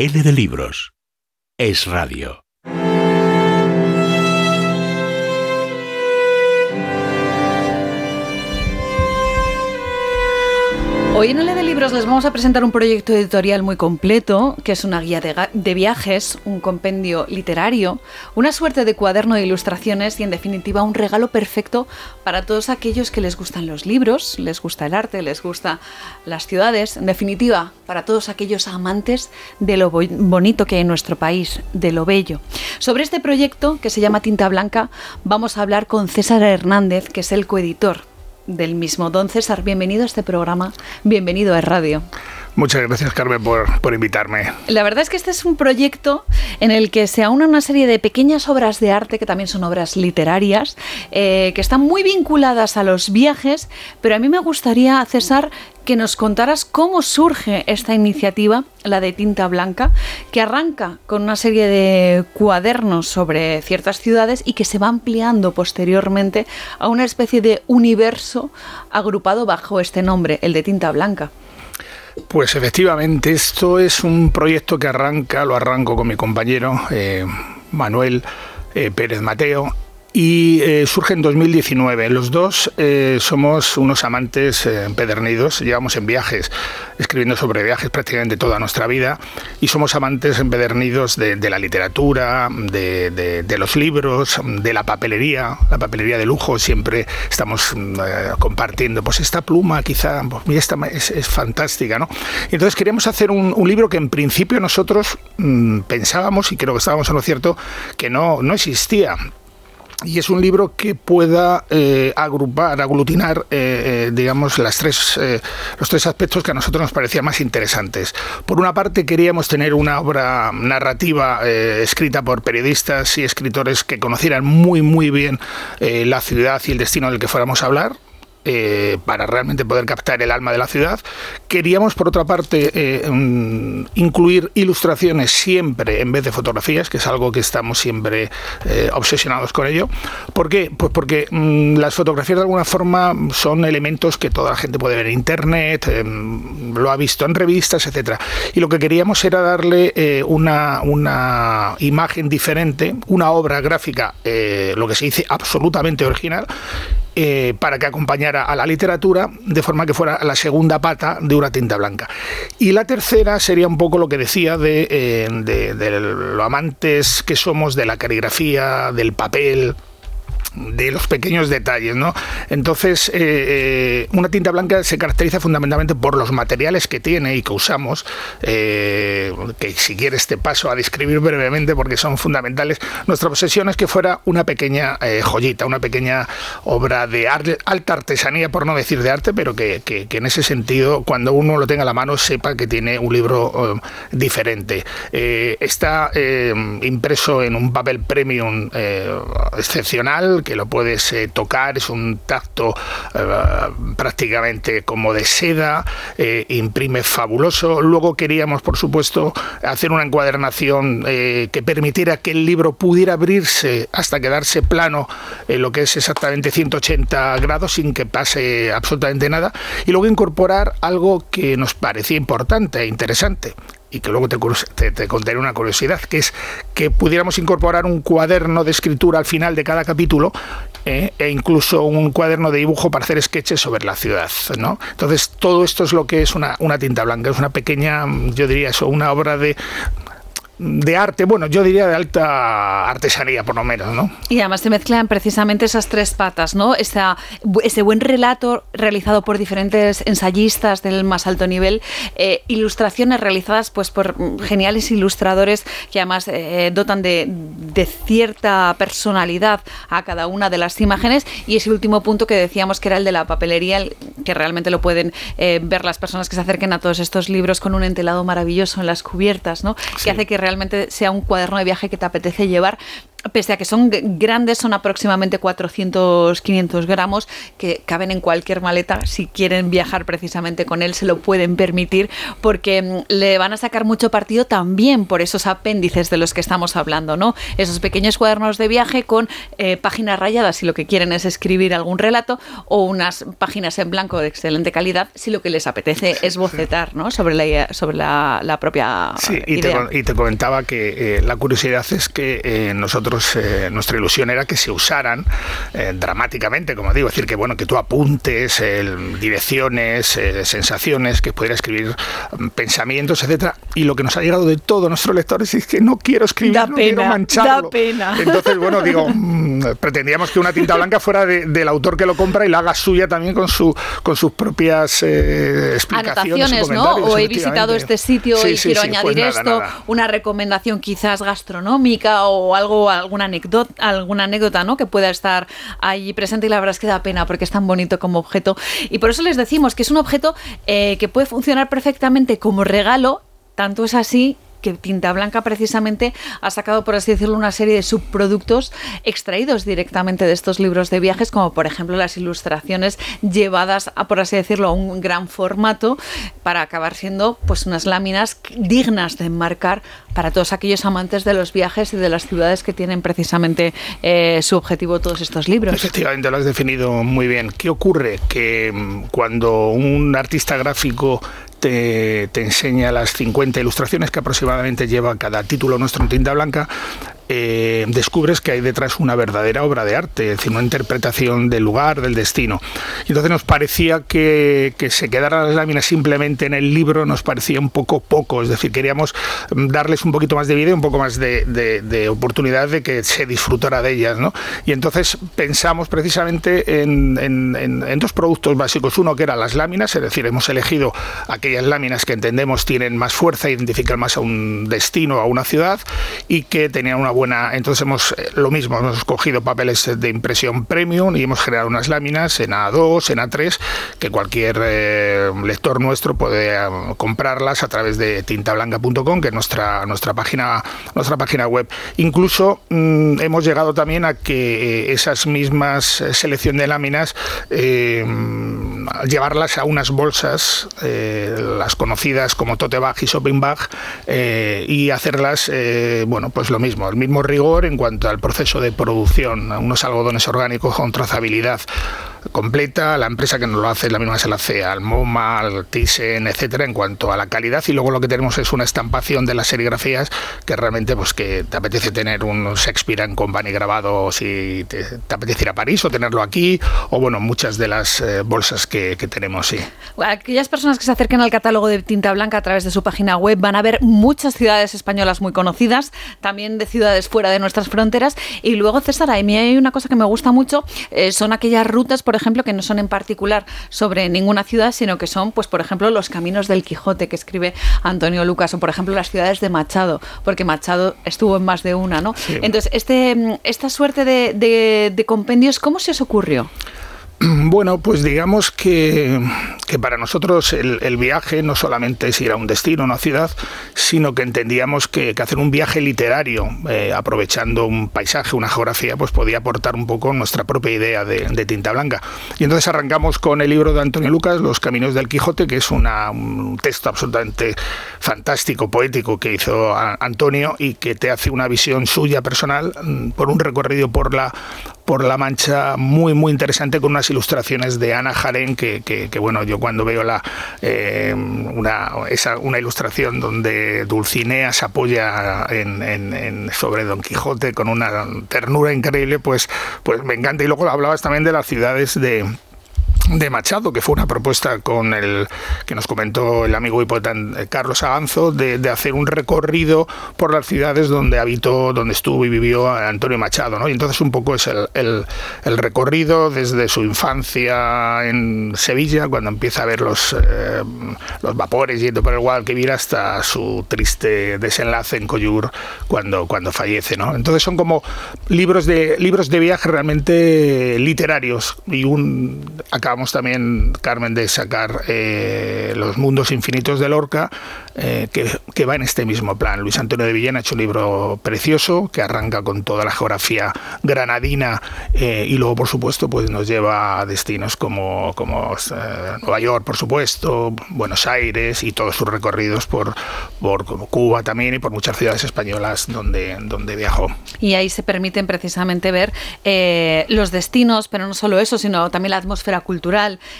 L de libros. Es radio. Hoy en el de Libros les vamos a presentar un proyecto editorial muy completo, que es una guía de, de, viajes, un compendio literario, una suerte de cuaderno de ilustraciones y en definitiva un regalo perfecto para todos aquellos que les gustan los libros, les gusta el arte, les gusta las ciudades, en definitiva para todos aquellos amantes de lo bonito que hay en nuestro país, de lo bello. Sobre este proyecto, que se llama Tinta Blanca, vamos a hablar con César Hernández, que es el coeditor del mismo. Don César, bienvenido a este programa, bienvenido a Radio. Muchas gracias, Carmen, por, por, invitarme. La verdad es que este es un proyecto en el que se aúna una serie de pequeñas obras de arte, que también son obras literarias, eh, que están muy vinculadas a los viajes, pero a mí me gustaría, César, que nos contaras cómo surge esta iniciativa, la de Tinta Blanca, que arranca con una serie de cuadernos sobre ciertas ciudades y que se va ampliando posteriormente a una especie de universo agrupado bajo este nombre, el de Tinta Blanca. Pues efectivamente, esto es un proyecto que arranca, lo arranco con mi compañero eh, Manuel eh, Pérez Mateo y eh, surge en 2019. Los dos eh, somos unos amantes eh, empedernidos, llevamos en viajes, escribiendo sobre viajes prácticamente toda nuestra vida y somos amantes empedernidos de, la literatura, de, los libros, de la papelería, la papelería de lujo, siempre estamos compartiendo, pues esta pluma quizá, pues es, fantástica, ¿no? Entonces queríamos hacer un, libro que en principio nosotros mm, pensábamos, y creo que estábamos en lo cierto, que no, no existía y es un libro que pueda eh, agrupar, aglutinar, eh, eh, digamos, las tres, los tres aspectos que a nosotros nos parecían más interesantes. Por una parte, queríamos tener una obra narrativa escrita por periodistas y escritores que conocieran muy, muy bien la ciudad y el destino del que fuéramos a hablar. Eh, para realmente poder captar el alma de la ciudad. Queríamos, por otra parte, eh, mm, incluir ilustraciones siempre en vez de fotografías, que es algo que estamos siempre eh, obsesionados con ello. ¿Por qué? Pues porque mm, las fotografías de alguna forma son elementos que toda la gente puede ver en internet, lo ha visto en revistas, etcétera. Y lo que queríamos era darle una, una imagen diferente, una obra gráfica, lo que se dice absolutamente original, eh, para que acompañara a la literatura de forma que fuera la segunda pata de una tinta blanca. Y la tercera sería un poco lo que decía de, eh, de lo amantes que somos de la caligrafía, del papel, de los pequeños detalles, ¿no? Entonces, eh, eh, una tinta blanca se caracteriza fundamentalmente por los materiales que tiene y que usamos, eh, que si quieres te paso a describir brevemente porque son fundamentales. Nuestra obsesión es que fuera una pequeña joyita, una pequeña obra de alta artesanía, por no decir de arte, pero que, en ese sentido, cuando uno lo tenga a la mano, sepa que tiene un libro diferente. está impreso en un papel premium excepcional, que lo puedes eh, tocar, es un tacto eh, prácticamente como de seda, eh, imprime fabuloso. Luego queríamos, por supuesto, hacer una encuadernación que permitiera que el libro pudiera abrirse hasta quedarse plano, en lo que es exactamente 180 grados, sin que pase absolutamente nada. Y luego incorporar algo que nos parecía importante e interesante, y que luego te, te, contaré una curiosidad, que es que pudiéramos incorporar un cuaderno de escritura al final de cada capítulo eh, e incluso un cuaderno de dibujo para hacer sketches sobre la ciudad. ¿no? Entonces, todo esto es lo que es una, una tinta blanca, es una pequeña, yo diría eso, una obra de de arte, bueno, yo diría de alta artesanía, por lo menos, ¿no? Y además se mezclan precisamente esas tres patas, ¿no? Esa, ese buen relato realizado por diferentes ensayistas del más alto nivel, eh, ilustraciones realizadas pues por geniales ilustradores que además eh, dotan de, cierta personalidad a cada una de las imágenes y ese último punto que decíamos que era el de la papelería, que realmente lo pueden eh, ver las personas que se acerquen a todos estos libros con un entelado maravilloso en las cubiertas, ¿no? Que hace que realmente sea un cuaderno de viaje que te apetece llevar pese a que son grandes, son aproximadamente 400, 500 gramos, que caben en cualquier maleta. Si quieren viajar precisamente con él, se lo pueden permitir, porque mm, le van a sacar mucho partido también por esos apéndices de los que estamos hablando, ¿no? Esos pequeños cuadernos de viaje con eh, páginas rayadas, si lo que quieren es escribir algún relato, o unas páginas en blanco de excelente calidad, si lo que les apetece es bocetar, ¿no? Sobre la, sobre la, propia. Sí, y, Te, y te comentaba que eh, la curiosidad es que eh, nosotros eh, nuestra ilusión era que se usaran eh, dramáticamente, como digo, es decir, que bueno, que tú apuntes, direcciones, eh, sensaciones, que pudiera escribir mm, pensamientos, etcétera. Y lo que nos ha llegado de todos nuestros lectores es que no quiero escribir, no quiero mancharlo. Da pena. Entonces, bueno, digo, mm, pretendíamos que una tinta blanca fuera del autor que lo compra y la haga suya también con su con sus propias explicaciones. Anotaciones, ¿no? O he visitado este sitio y quiero pues añadir esto, una recomendación quizás gastronómica o algo alguna anécdota, alguna anécdota ¿no? que pueda estar ahí presente y la verdad es que da pena porque es tan bonito como objeto. Y por eso les decimos que es un objeto eh, que puede funcionar perfectamente como regalo, tanto es así que Tinta Blanca precisamente ha sacado, por así decirlo, una serie de subproductos extraídos directamente de estos libros de viajes, como por ejemplo las ilustraciones llevadas a, por así decirlo, a un gran formato para acabar siendo pues unas láminas dignas de enmarcar para todos aquellos amantes de los viajes y de las ciudades que tienen precisamente eh, su objetivo todos estos libros. Efectivamente, lo has definido muy bien. ¿Qué ocurre? Que mm, cuando un artista gráfico te, enseña las 50 ilustraciones que aproximadamente lleva cada título nuestro en tinta blanca, eh, descubres que hay detrás una verdadera obra de arte, es decir, una interpretación del lugar, del destino. Y entonces nos parecía que, que se quedaran las láminas simplemente en el libro, nos parecía un poco poco, es decir, queríamos darles un poquito más de vida un poco más de, de, oportunidad de que se disfrutara de ellas. ¿no? Y entonces pensamos precisamente en, en, en, dos productos básicos. Uno que eran las láminas, es decir, hemos elegido aquellas láminas que entendemos tienen más fuerza, identifican más a un destino, a una ciudad y que tenían una buena. Entonces hemos eh, lo mismo, hemos escogido papeles de impresión premium y hemos generado unas láminas en A2, en A3, que cualquier eh, lector nuestro puede eh, comprarlas a través de tintablanca.com, que es nuestra, nuestra, página, nuestra página web. Incluso mm, hemos llegado también a que esas mismas selección de láminas llevarlas a unas bolsas, las conocidas como tote bag y shopping bag, y hacerlas, bueno, pues lo mismo rigor en cuanto al proceso de producción, unos algodones orgánicos con trazabilidad completa. La empresa que nos lo hace la misma que se la hace al MoMA, al Thyssen, etcétera, en cuanto a la calidad. Y luego lo que tenemos es una estampación de las serigrafías que realmente, pues que te apetece tener un Shakespeare en Company grabado si te, apetece ir a París o tenerlo aquí, o bueno, muchas de las eh, bolsas que, tenemos, sí. Aquellas personas que se acerquen al catálogo de Tinta Blanca a través de su página web van a ver muchas ciudades españolas muy conocidas, también de ciudades fuera de nuestras fronteras. Y luego, César, a mí hay una cosa que me gusta mucho, eh, son aquellas rutas, por ejemplo, que no son en particular sobre ninguna ciudad, sino que son, pues, por ejemplo, los caminos del Quijote que escribe Antonio Lucas, o por ejemplo las ciudades de Machado, porque Machado estuvo en más de una, ¿no? Entonces, este, esta suerte de, de compendios, ¿cómo se os ocurrió? Bueno, pues digamos que, para nosotros el, viaje no solamente es ir a un destino, una ciudad, sino que entendíamos que, hacer un viaje literario, eh, aprovechando un paisaje, una geografía, pues podía aportar un poco nuestra propia idea de, tinta blanca. Y entonces arrancamos con el libro de Antonio Lucas, Los Caminos del Quijote, que es un texto absolutamente fantástico, poético que hizo Antonio y que te hace una visión suya personal mm, por un recorrido por la por la Mancha muy muy interesante con unas ilustraciones de Ana Jaren que, bueno yo cuando veo la eh, una, esa, una ilustración donde Dulcinea se apoya en, sobre Don Quijote con una ternura increíble pues pues me encanta. Y luego hablabas también de las ciudades de de Machado, que fue una propuesta con el que nos comentó el amigo y poeta eh, Carlos Aganzo, de, hacer un recorrido por las ciudades donde habitó, donde estuvo y vivió Antonio Machado. ¿no? Y entonces un poco es el, el, recorrido desde su infancia en Sevilla, cuando empieza a ver los, eh, los vapores yendo por el Guadalquivir, hasta su triste desenlace en Coyur cuando, cuando fallece. ¿no? Entonces son como libros de, libros de viaje realmente literarios y un también, Carmen, de sacar eh, Los Mundos Infinitos de Lorca, eh, que, va en este mismo plan. Luis Antonio de Villena ha hecho un libro precioso que arranca con toda la geografía granadina eh, y luego, por supuesto, pues nos lleva a destinos como, como Nueva York, por supuesto, Buenos Aires y todos sus recorridos por, por Cuba también y por muchas ciudades españolas donde, donde viajó. Y ahí se permiten precisamente ver los destinos, pero no solo eso, sino también la atmósfera cultural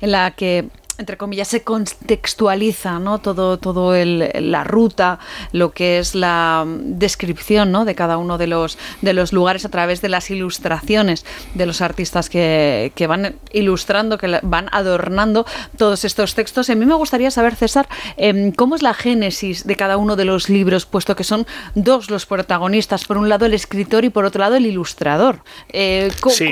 en la que entre comillas, se contextualiza ¿no? todo, todo el, la ruta, lo que es la descripción ¿no? de cada uno de los, de los lugares a través de las ilustraciones de los artistas que, que van ilustrando, que van adornando todos estos textos. a mí me gustaría saber, César, em, cómo es la génesis de cada uno de los libros, puesto que son dos los protagonistas, por un lado el escritor y por otro lado el ilustrador. Eh,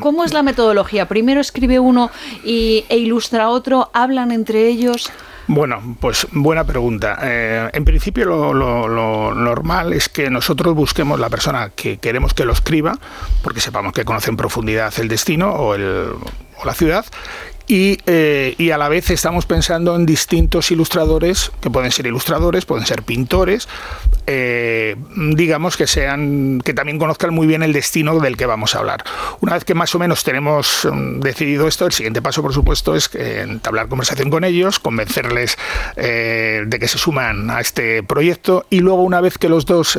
¿Cómo es la metodología? Primero escribe uno y, e ilustra otro, entre ellos? Bueno, pues buena pregunta. Eh, en principio lo, normal es que nosotros busquemos la persona que queremos que lo escriba, porque sepamos que conoce en profundidad el destino o la ciudad, eh, y, a la vez estamos pensando en distintos ilustradores, que pueden ser ilustradores, pueden ser pintores, eh, digamos que sean, que también conozcan muy bien el destino del que vamos a hablar. Una vez que más o menos tenemos mm, decidido esto, el siguiente paso, por supuesto, es entablar conversación con ellos, convencerles eh, de que se suman a este proyecto. Y luego una vez que los dos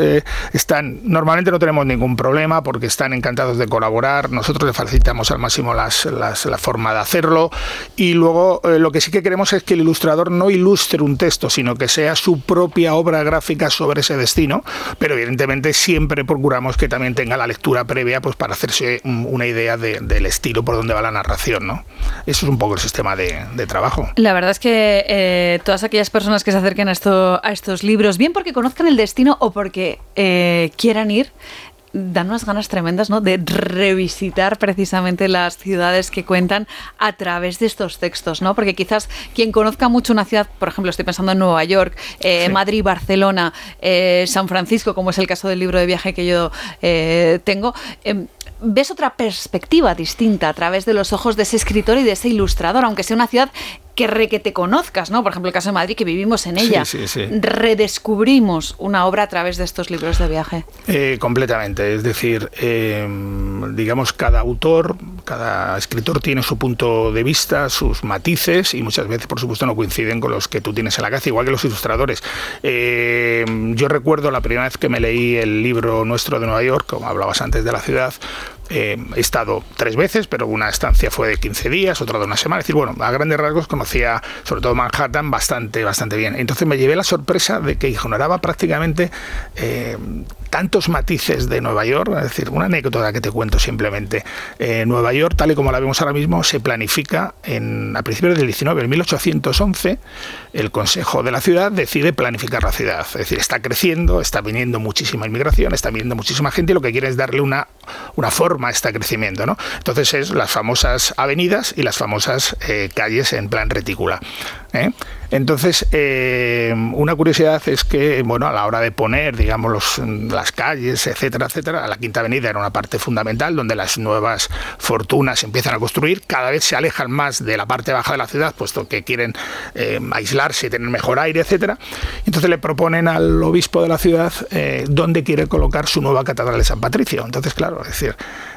están, normalmente no tenemos ningún problema porque están encantados de colaborar, nosotros les facilitamos al máximo las, la forma de hacerlo, y luego eh, lo que sí que queremos es que el ilustrador no ilustre un texto, sino que sea su propia obra gráfica sobre ese destino, pero evidentemente siempre procuramos que también tenga la lectura previa pues para hacerse una idea del estilo por donde va la narración. ¿no? Eso es un poco el sistema de, trabajo. La verdad es que eh, todas aquellas personas que se acerquen a, esto, a estos libros, bien porque conozcan el destino o porque eh, quieran ir, dan unas ganas tremendas, ¿no? De revisitar precisamente las ciudades que cuentan a través de estos textos, ¿no? Porque quizás quien conozca mucho una ciudad, por ejemplo, estoy pensando en Nueva York, eh, Madrid, Barcelona, eh, San Francisco, como es el caso del libro de viaje que yo eh, tengo, em, ves otra perspectiva distinta a través de los ojos de ese escritor y de ese ilustrador, aunque sea una ciudad que re que te conozcas, ¿no? Por ejemplo, el caso de Madrid, que vivimos en ella. Redescubrimos una obra a través de estos libros de viaje. Eh, completamente. Es decir, eh, digamos, cada autor, cada escritor tiene su punto de vista, sus matices, y muchas veces, por supuesto, no coinciden con los que tú tienes en la casa, igual que los ilustradores. Eh, yo recuerdo la primera vez que me leí el libro nuestro de Nueva York, como hablabas antes de la ciudad, eh, he estado tres veces, pero una estancia fue de 15 días, otra de una semana. Es decir, bueno, a grandes rasgos conocía sobre todo Manhattan bastante, bastante bien. Entonces me llevé la sorpresa de que ignoraba prácticamente eh, tantos matices de Nueva York. Es decir, una anécdota que te cuento simplemente. Eh, Nueva York, tal y como la vemos ahora mismo, se planifica en, a principios del 19, en 1811, el Consejo de la Ciudad decide planificar la ciudad. Es decir, está creciendo, está viniendo muchísima inmigración, está viniendo muchísima gente y lo que quiere es darle una, una forma este crecimiento. ¿no? Entonces es las famosas avenidas y las famosas eh, calles en plan retícula. ¿Eh? Entonces, eh, una curiosidad es que, bueno, a la hora de poner, digamos, las calles, etcétera, etcétera, la Quinta Avenida era una parte fundamental donde las nuevas fortunas empiezan a construir, cada vez se alejan más de la parte baja de la ciudad, puesto que quieren aislarse y tener mejor aire, etcétera. Entonces le proponen al obispo de la ciudad dónde quiere colocar su nueva catedral de San Patricio. Entonces, claro, es decir,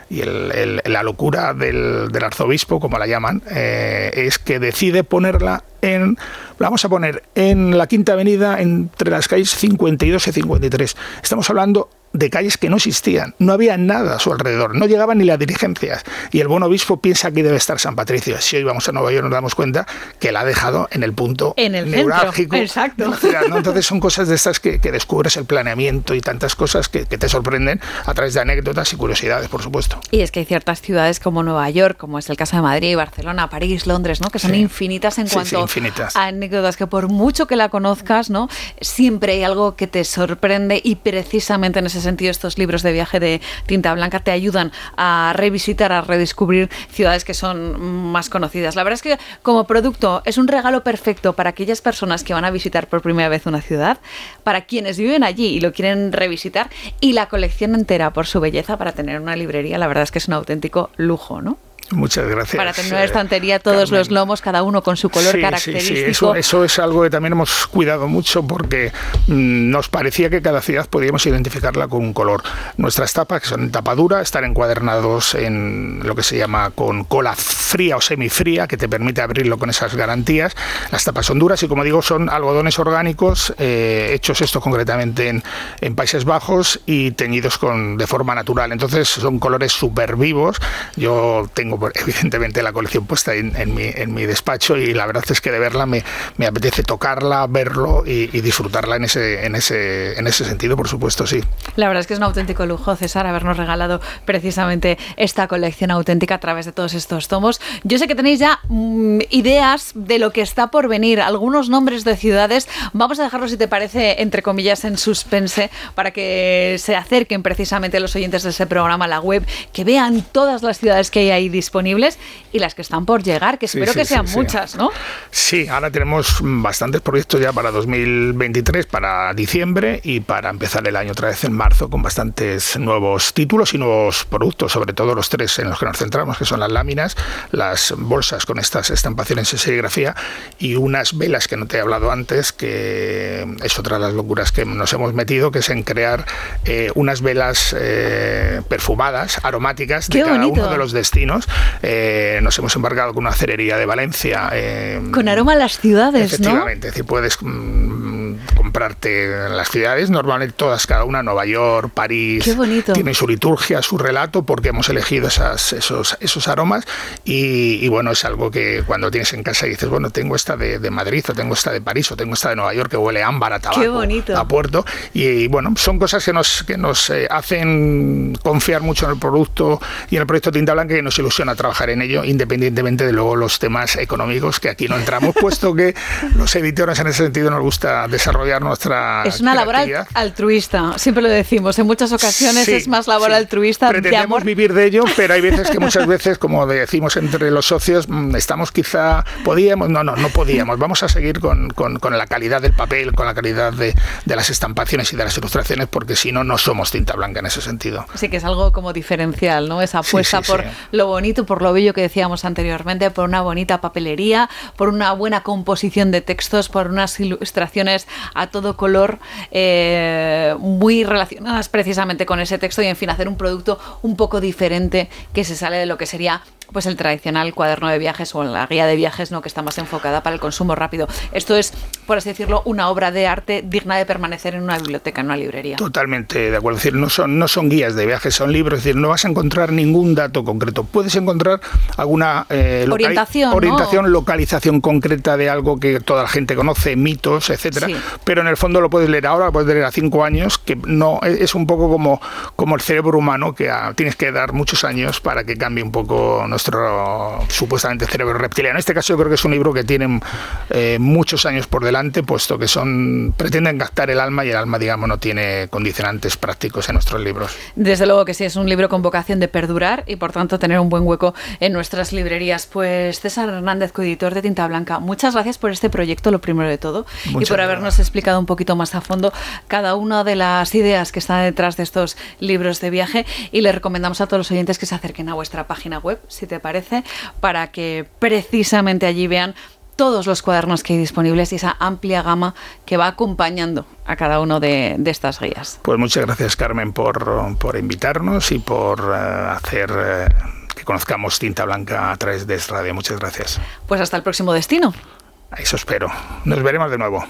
y la locura del, arzobispo, como la llaman, eh, es que decide ponerla en, vamos a poner, en la Quinta Avenida entre las calles 52 y 53. Estamos hablando de calles que no existían, no había nada a su alrededor, no llegaban ni las dirigencias. Y el buen obispo piensa que debe estar San Patricio. Si hoy vamos a Nueva York nos damos cuenta que la ha dejado en el punto en el neurálgico. Exacto. Entonces son cosas de estas que, descubres el planeamiento y tantas cosas que, te sorprenden a través de anécdotas y curiosidades, por supuesto. Y es que hay ciertas ciudades como Nueva York, como es el caso de Madrid, Barcelona, París, Londres, ¿no? que son infinitas en cuanto a anécdotas, que por mucho que la conozcas, ¿no? siempre hay algo que te sorprende y precisamente en ese sentido estos libros de viaje de tinta blanca te ayudan a revisitar, a redescubrir ciudades que son más conocidas. La verdad es que como producto es un regalo perfecto para aquellas personas que van a visitar por primera vez una ciudad, para quienes viven allí y lo quieren revisitar y la colección entera por su belleza para tener una librería, la verdad es que es un auténtico lujo, ¿no? Muchas gracias. Para tener una estantería todos los lomos, cada uno con su color característico. Sí, Eso, eso, es algo que también hemos cuidado mucho porque mm, nos parecía que cada ciudad podíamos identificarla con un color. Nuestras tapas, que son tapadura, están encuadernados en lo que se llama con cola fría o semifría, que te permite abrirlo con esas garantías. Las tapas son duras y, como digo, son algodones orgánicos, eh, hechos esto concretamente en, en, Países Bajos y teñidos con, de forma natural. Entonces son colores súper vivos. Yo tengo evidentemente la colección puesta en, mi, despacho y la verdad es que de verla me, apetece tocarla, verlo y, disfrutarla en ese sentido, por supuesto, sí. La verdad es que es un auténtico lujo, César, habernos regalado precisamente esta colección auténtica a través de todos estos tomos. Yo sé que tenéis ya mm, ideas de lo que está por venir, algunos nombres de ciudades. Vamos a dejarlo, si te parece, entre comillas, en suspense para que se acerquen precisamente los oyentes de ese programa a la web, que vean todas las ciudades que hay ahí disponibles y las que están por llegar, que espero que sean muchas, ¿no? Sí, ahora tenemos bastantes proyectos ya para 2023, para diciembre y para empezar el año otra vez en marzo con bastantes nuevos títulos y nuevos productos, sobre todo los tres en los que nos centramos, que son las láminas, las bolsas con estas estampaciones en serigrafía y unas velas que no te he hablado antes, que es otra de las locuras que nos hemos metido, que es en crear eh, unas velas eh, perfumadas, aromáticas de cada uno de los destinos eh, nos hemos embarcado con una cerería de Valencia. Eh, con aroma a las ciudades, efectivamente, es decir, puedes mm, comprarte las ciudades, normalmente todas, cada una, Nueva York, París. Qué bonito. Tiene su liturgia, su relato, porque hemos elegido esas, esos, esos aromas. Y, bueno, es algo que cuando tienes en casa y dices, bueno, tengo esta de, Madrid, o tengo esta de París, o tengo esta de Nueva York, que huele a ámbar, a tabaco, a puerto. Y, bueno, son cosas que nos, que nos eh, hacen confiar mucho en el producto y en el proyecto Tinta Blanca que nos ilusiona trabajar en ello, independientemente de luego los temas económicos que aquí no entramos, puesto que los editores en ese sentido nos gusta desarrollar nuestra. Es una labor altruista, siempre lo decimos. En muchas ocasiones es más labor altruista. Pretendemos vivir de ello, pero hay veces que muchas veces, como decimos entre los socios, mm, estamos quizá. Podíamos, no, no, no podíamos. Vamos a seguir con, con, con la calidad del papel, con la calidad de, de, las estampaciones y de las ilustraciones, porque si no, no somos tinta blanca en ese sentido. Sí, que es algo como diferencial, ¿no? Esa apuesta por lo bonito por lo bello que decíamos anteriormente, por una bonita papelería, por una buena composición de textos, por unas ilustraciones a todo color eh, muy relacionadas precisamente con ese texto y en fin hacer un producto un poco diferente que se sale de lo que sería pues el tradicional cuaderno de viajes o la guía de viajes, ¿no? que está más enfocada para el consumo rápido. Esto es, por así decirlo, una obra de arte digna de permanecer en una biblioteca, en una librería. Totalmente de acuerdo. Es decir, no son, no son guías de viajes, son libros. Es decir, no vas a encontrar ningún dato concreto. Puedes encontrar alguna eh, orientación, orientación localización concreta de algo que toda la gente conoce, mitos, etcétera. Pero en el fondo lo puedes leer ahora, lo puedes leer a cinco años, que no es un poco como, como el cerebro humano, que tienes que dar muchos años para que cambie un poco nuestro supuestamente cerebro reptiliano. En este caso yo creo que es un libro que tiene eh, muchos años por delante, puesto que son pretenden captar el alma y el alma, digamos, no tiene condicionantes prácticos en nuestros libros. Desde luego que sí, es un libro con vocación de perdurar y por tanto tener un buen hueco en nuestras librerías. Pues César Hernández, coeditor de Tinta Blanca, muchas gracias por este proyecto, lo primero de todo, y por habernos explicado un poquito más a fondo cada una de las ideas que están detrás de estos libros de viaje y le recomendamos a todos los oyentes que se acerquen a vuestra página web, si te parece, para que precisamente allí vean todos los cuadernos que hay disponibles y esa amplia gama que va acompañando a cada uno de, estas guías. Pues muchas gracias Carmen por, por invitarnos y por eh, hacer eh, que conozcamos Tinta Blanca a través de Radio. Muchas gracias. Pues hasta el próximo destino. Eso espero. Nos veremos de nuevo.